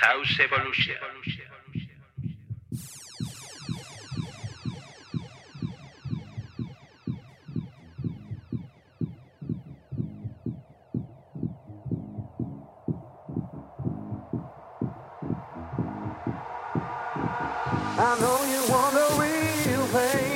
House Evolution. I know you want the real pain.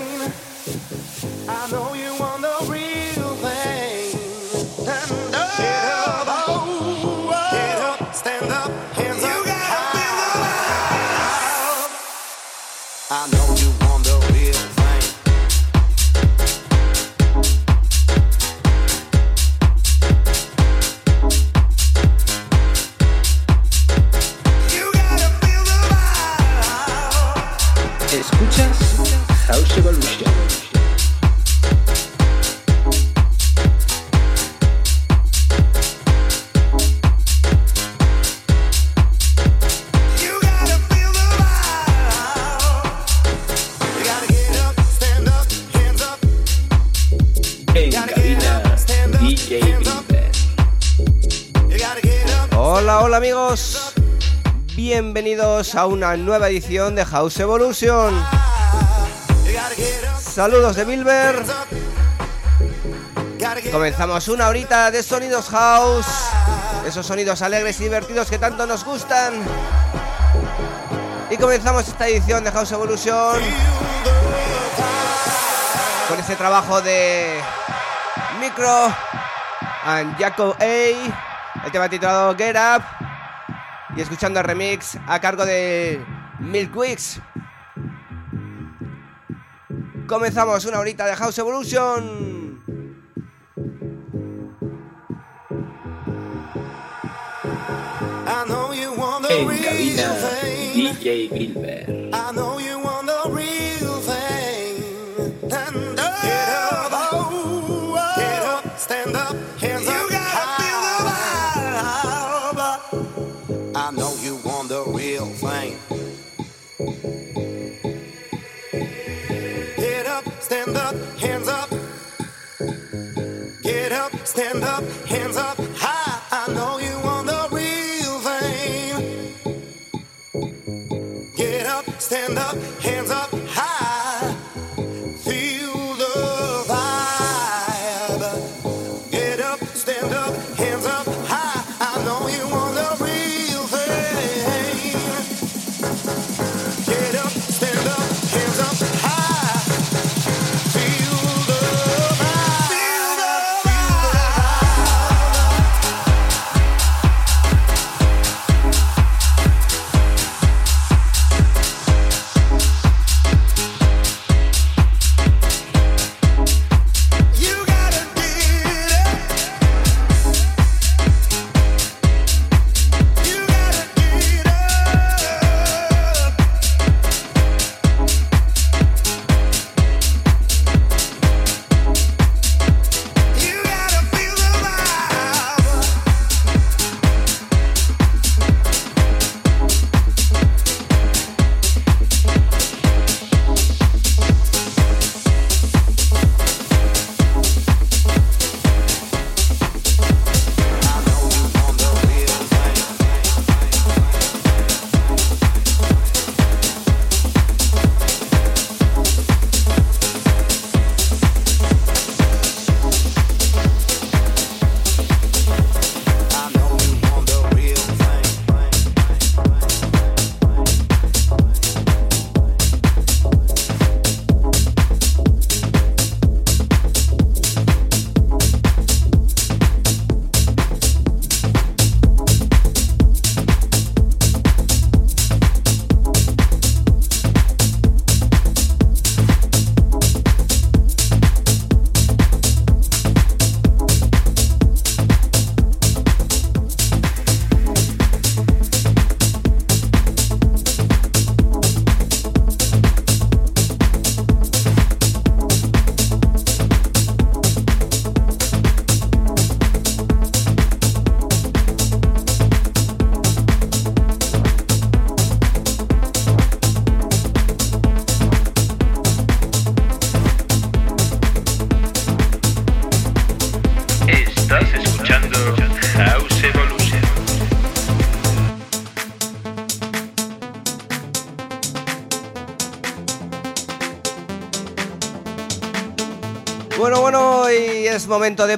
A una nueva edición de House Evolution. Saludos de Bilber. Comenzamos una horita de sonidos house. Esos sonidos alegres y divertidos que tanto nos gustan. Y comenzamos esta edición de House Evolution con este trabajo de Micro and Jacob A. El tema titulado Get Up. Y escuchando el remix a cargo de Milk Weeks. Comenzamos una horita de House Evolution. En cabina. DJ Bilber. Stand up, hands up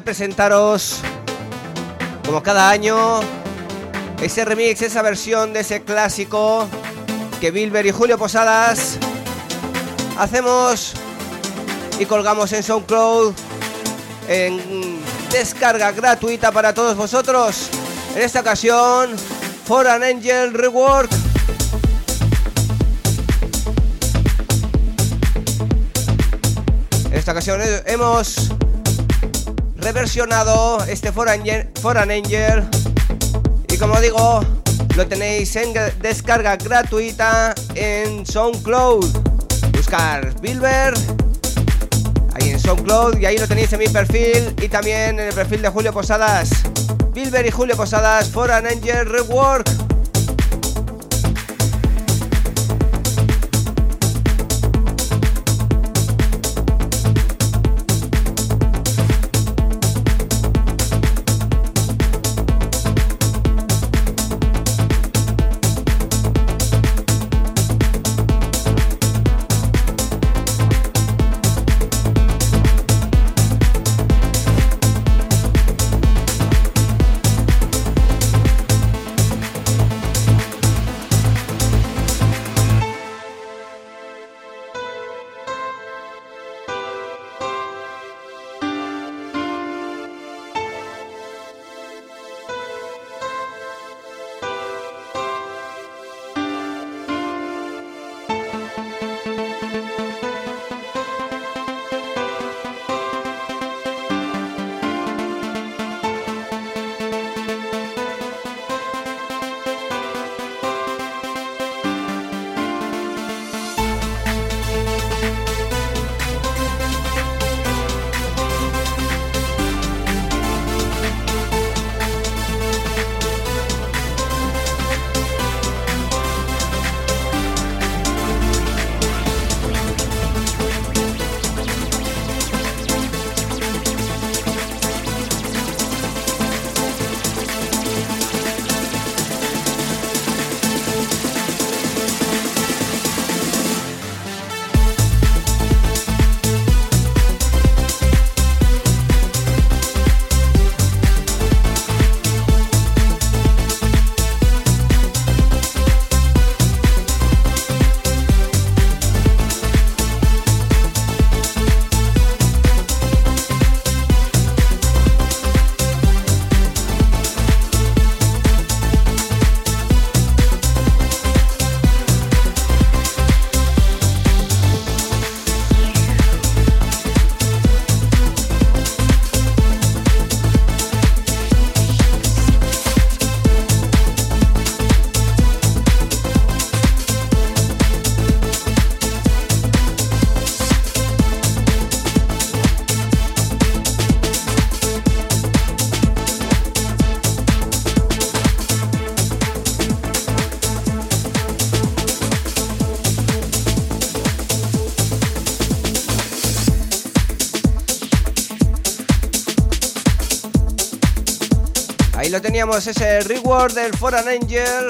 presentaros, como cada año, ese remix, esa versión de ese clásico que Bilber y Julio Posadas hacemos y colgamos en SoundCloud en descarga gratuita para todos vosotros. En esta ocasión, For an Angel Rework. En esta ocasión hemos reversionado este For, Angel, For an Angel. Y como digo, lo tenéis en descarga gratuita en SoundCloud. Buscar Bilber ahí en SoundCloud y ahí lo tenéis en mi perfil y también en el perfil de Julio Posadas. Bilber y Julio Posadas for an Angel Rework. Teníamos ese reward del Foreign Angel.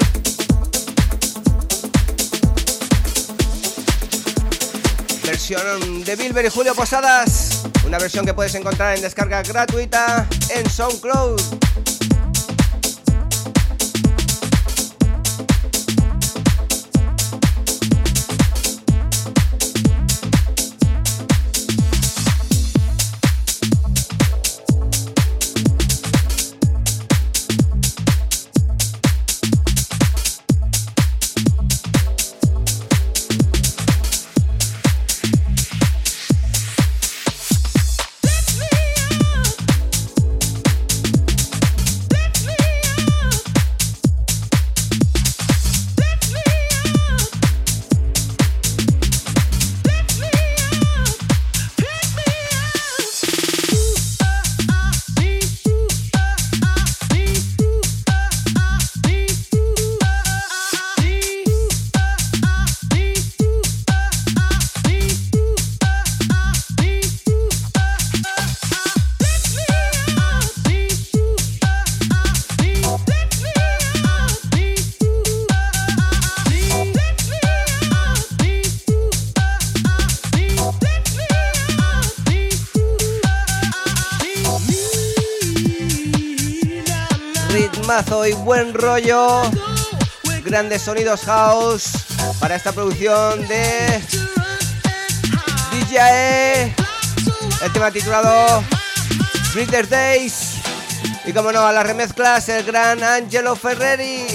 Versión de Bilber y Julio Posadas. Una versión que puedes encontrar en descarga gratuita en SoundCloud. Rollo. Grandes sonidos house para esta producción de DJ. El tema titulado Greater Days. Y como no, a las remezclas el gran Angelo Ferreri.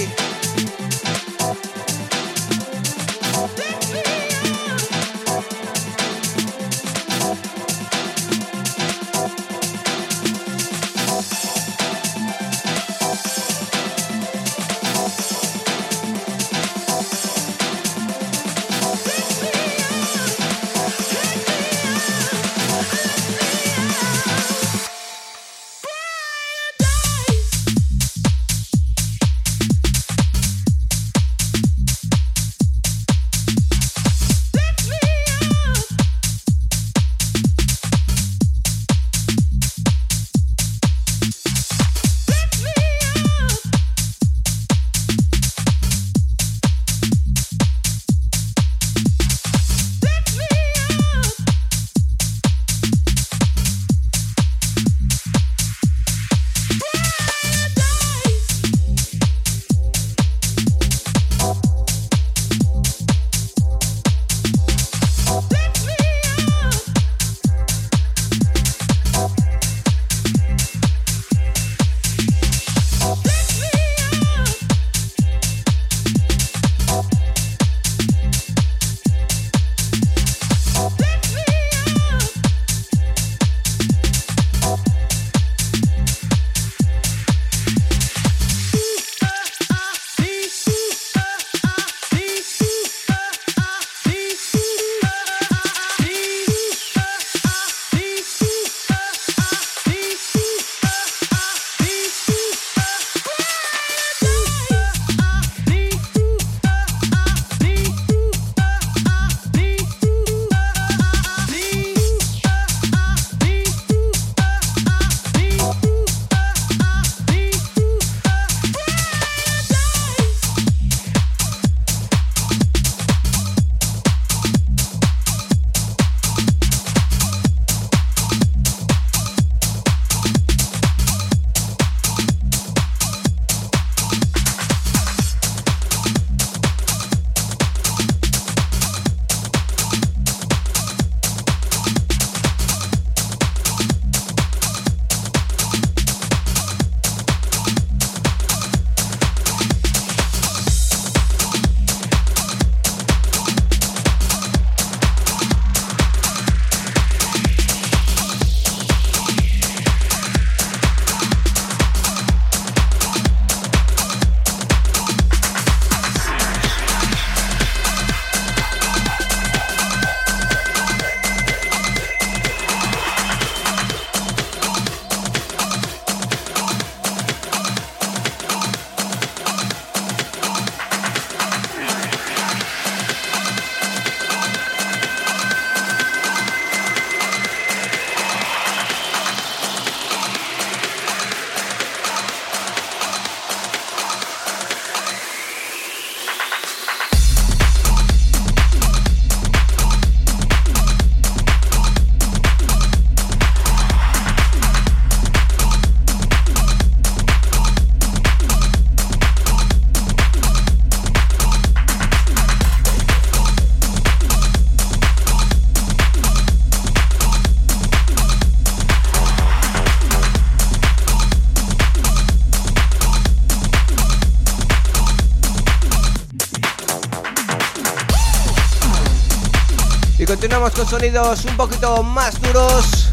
Con sonidos un poquito más duros,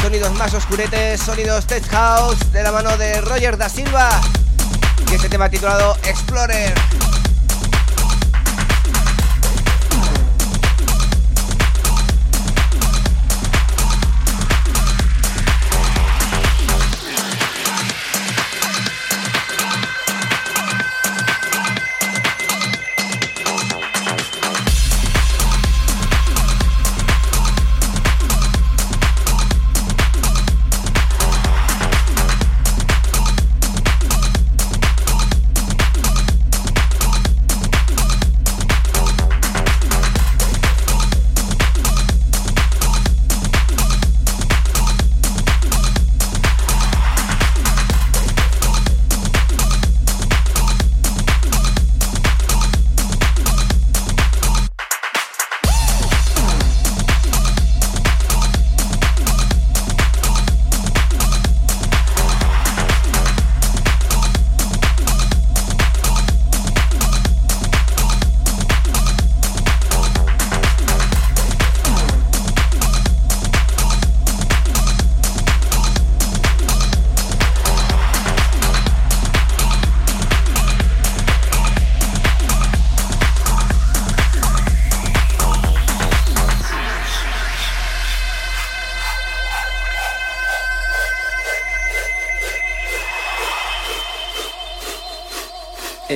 sonidos más oscuretes, sonidos tech house de la mano de Roger da Silva y este tema titulado Explorer.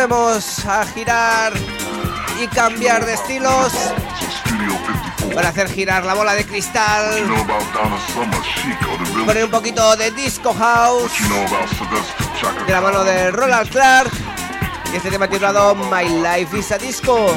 Volvemos a girar y cambiar de estilos para hacer girar la bola de cristal. Poner un poquito de disco house de la mano de Roland Clark y este tema titulado My Life is a Disco.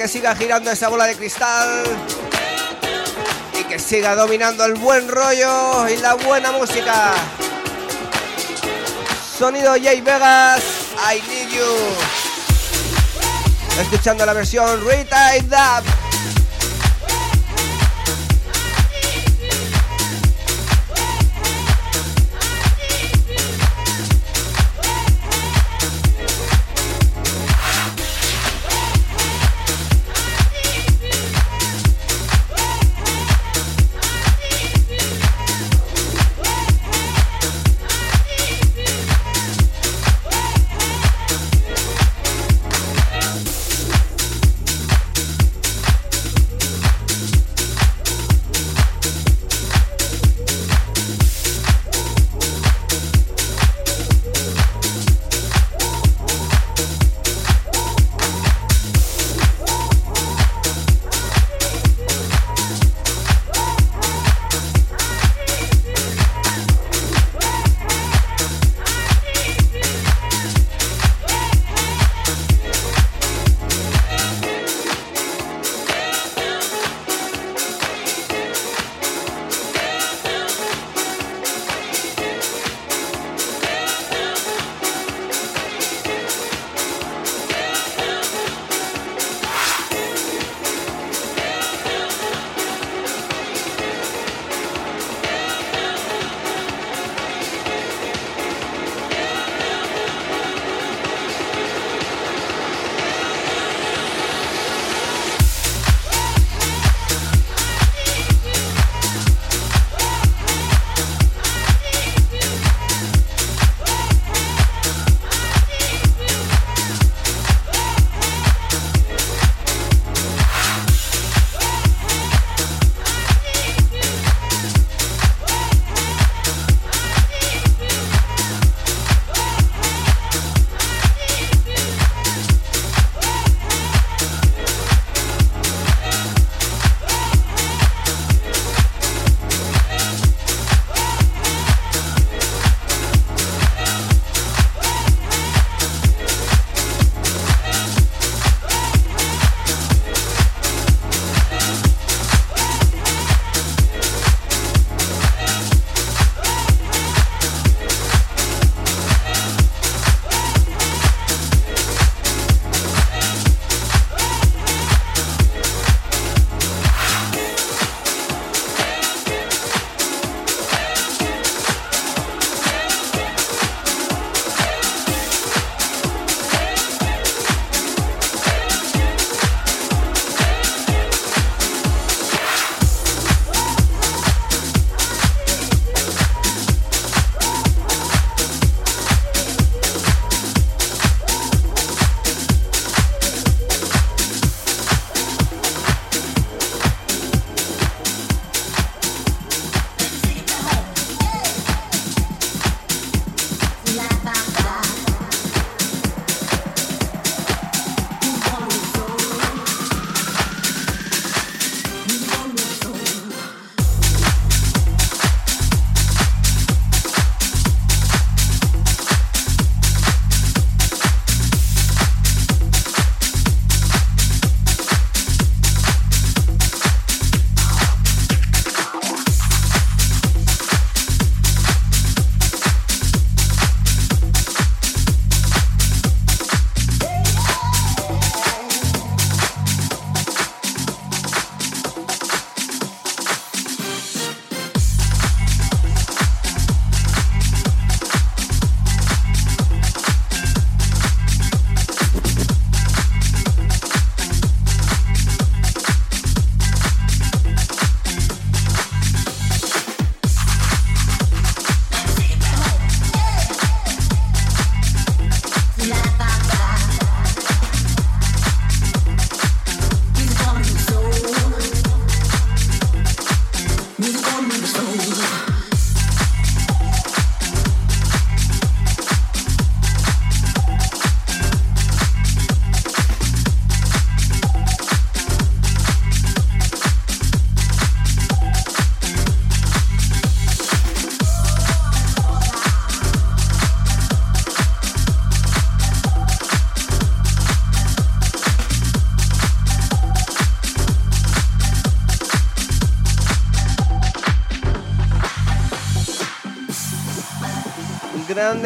Que siga girando esa bola de cristal y que siga dominando el buen rollo y la buena música. Sonido Jay Vegas, I Need You. Escuchando la versión Retide Dub.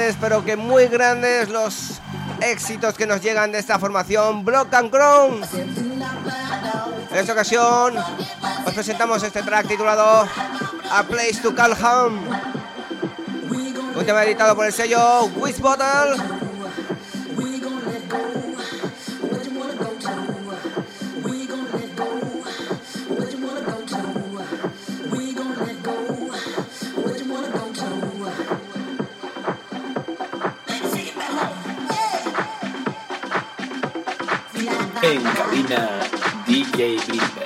Grandes, pero que muy grandes los éxitos que nos llegan de esta formación Block and Crown. En esta ocasión os presentamos este track titulado A Place to Call Home. Un tema editado por el sello Wiz Bottle. En cabina DJ Blimber.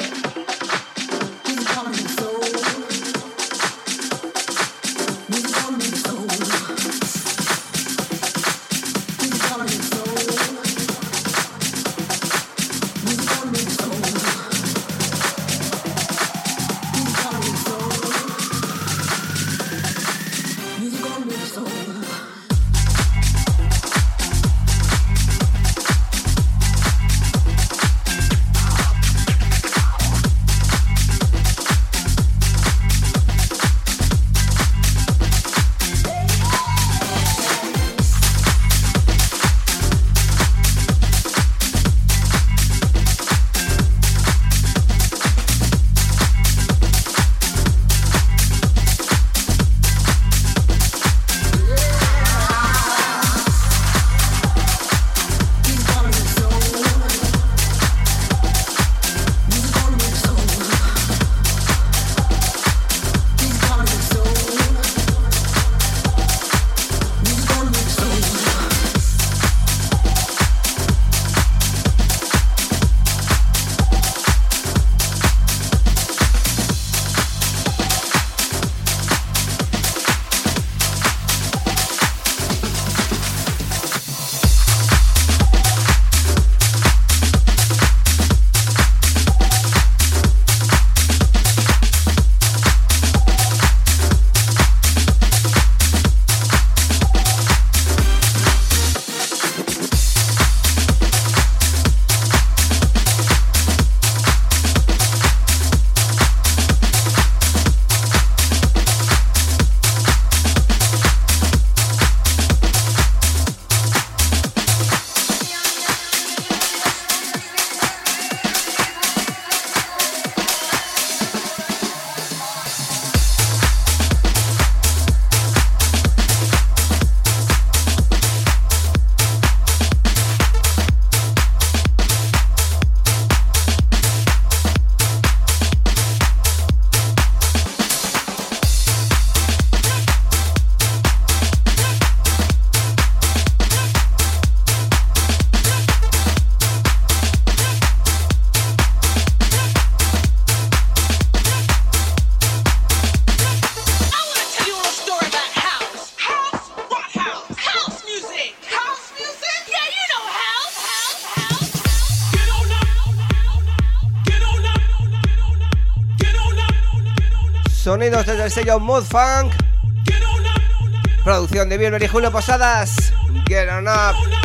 Desde el sello Mood Funk. Producción de Bilber y Julio Posadas. Get on up.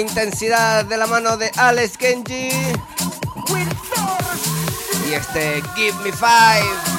Intensidad de la mano de Alex Kenji. Y este Give Me Five.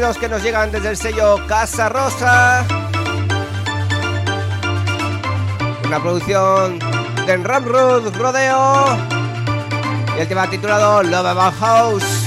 Que nos llegan desde el sello Casa Rosa. Una producción de Ramrud Rodeo. Y el tema titulado Love About House.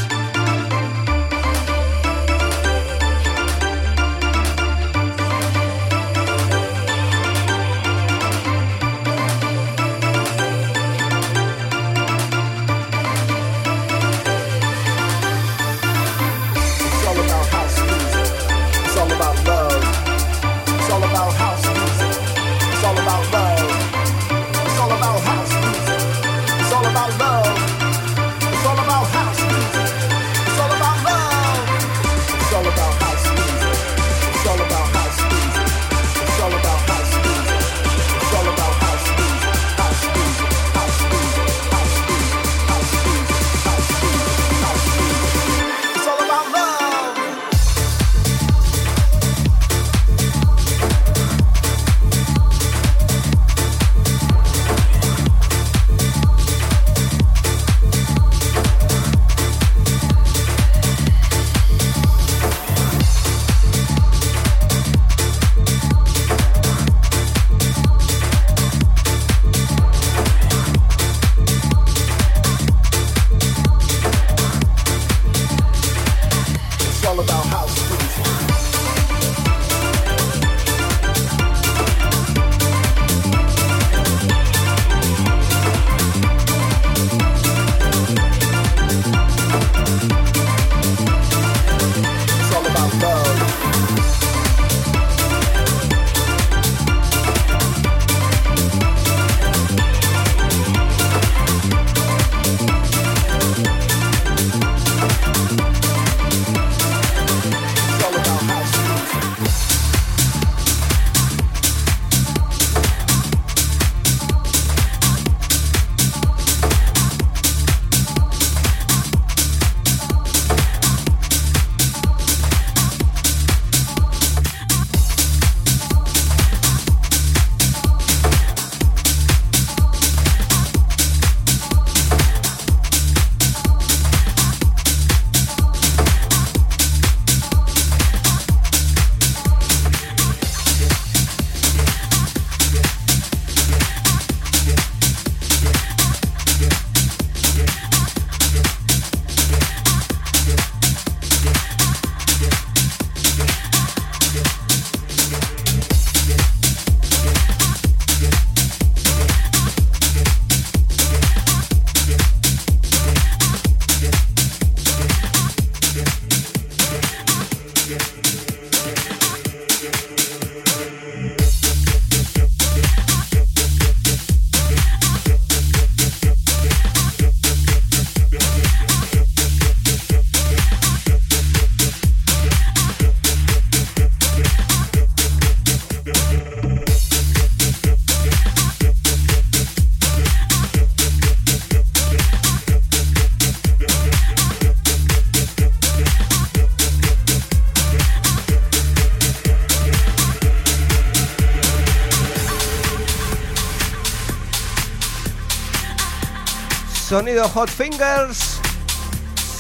Sonido Hot Fingers.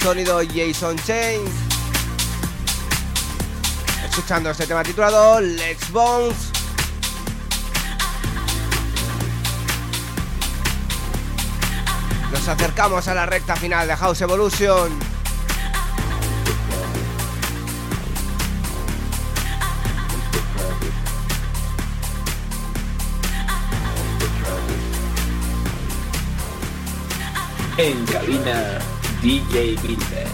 Sonido Jason Chain. Escuchando este tema titulado Let's Bones. Nos acercamos a la recta final de House Evolution. En cabina, DJ Gilbert.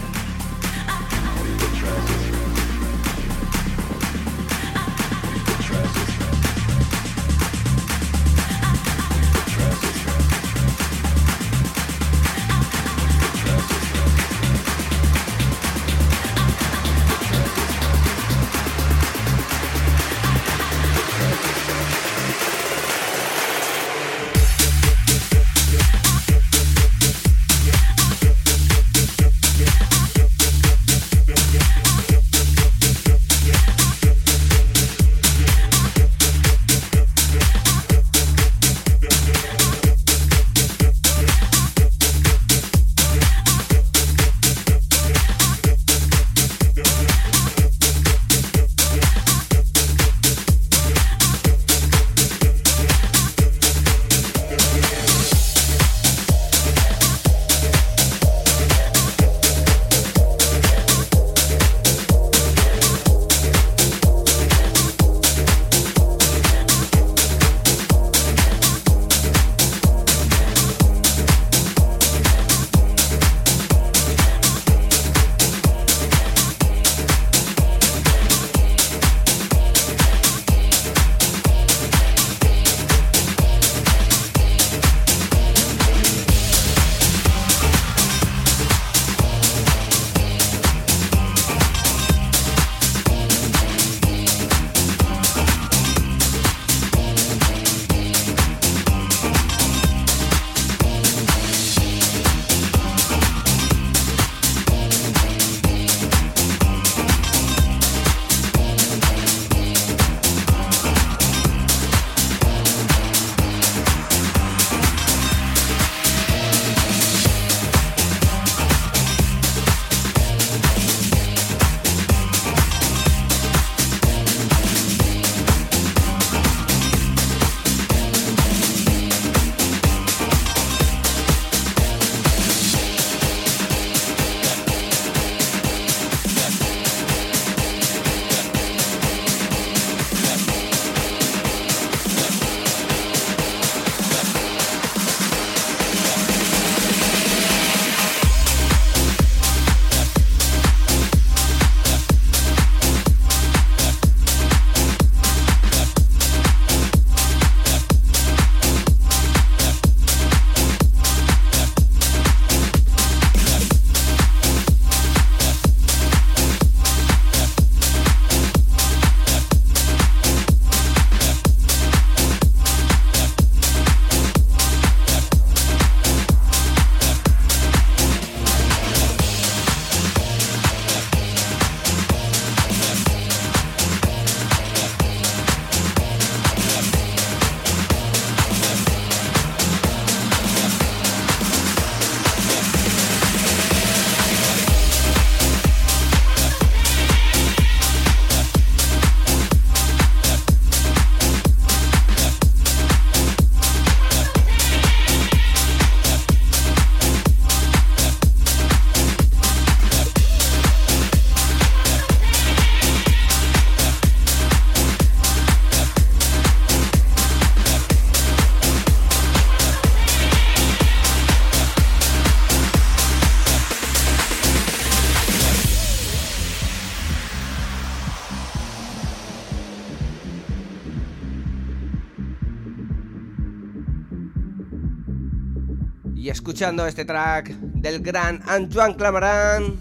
Escuchando este track del gran Antoine Clamaran.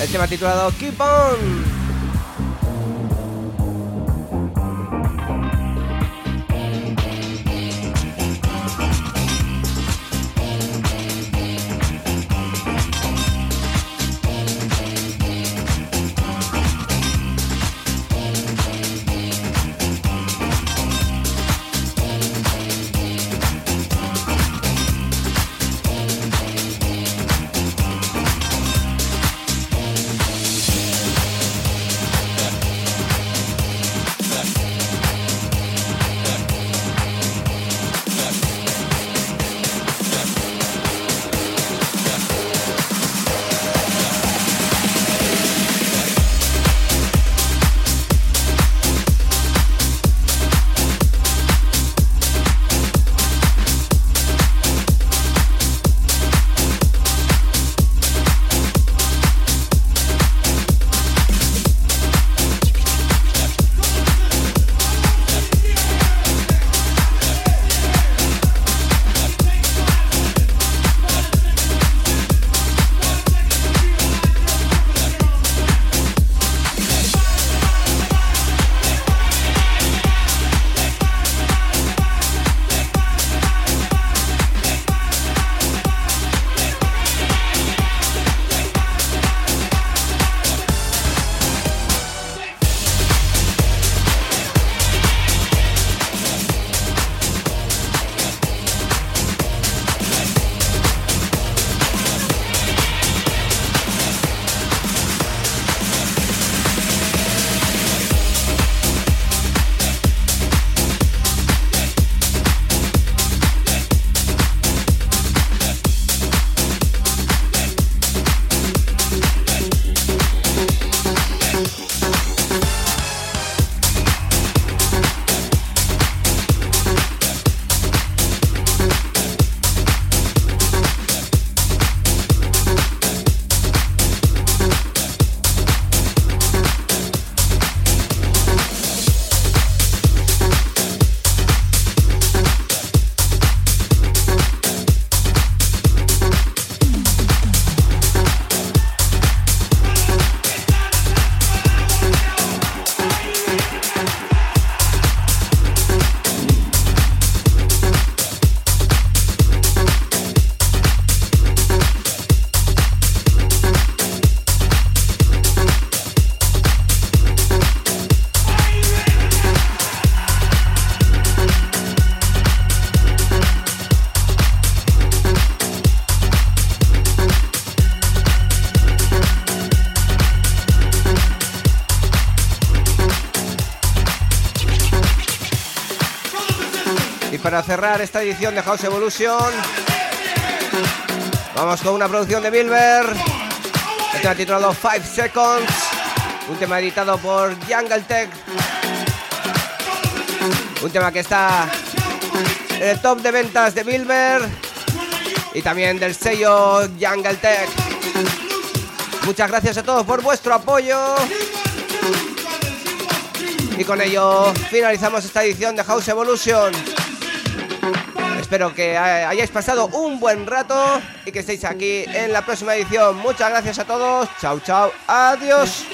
El tema titulado Keep On. Esta edición de House Evolution. Vamos con una producción de Bilber. El tema titulado 5 Seconds. Un tema editado por Jungle Tech. Un tema que está en el top de ventas de Bilber. Y también del sello Jungle Tech. Muchas gracias a todos por vuestro apoyo. Y con ello finalizamos esta edición de House Evolution. Espero que hayáis pasado un buen rato y que estéis aquí en la próxima edición. Muchas gracias a todos. Chao, chao. Adiós.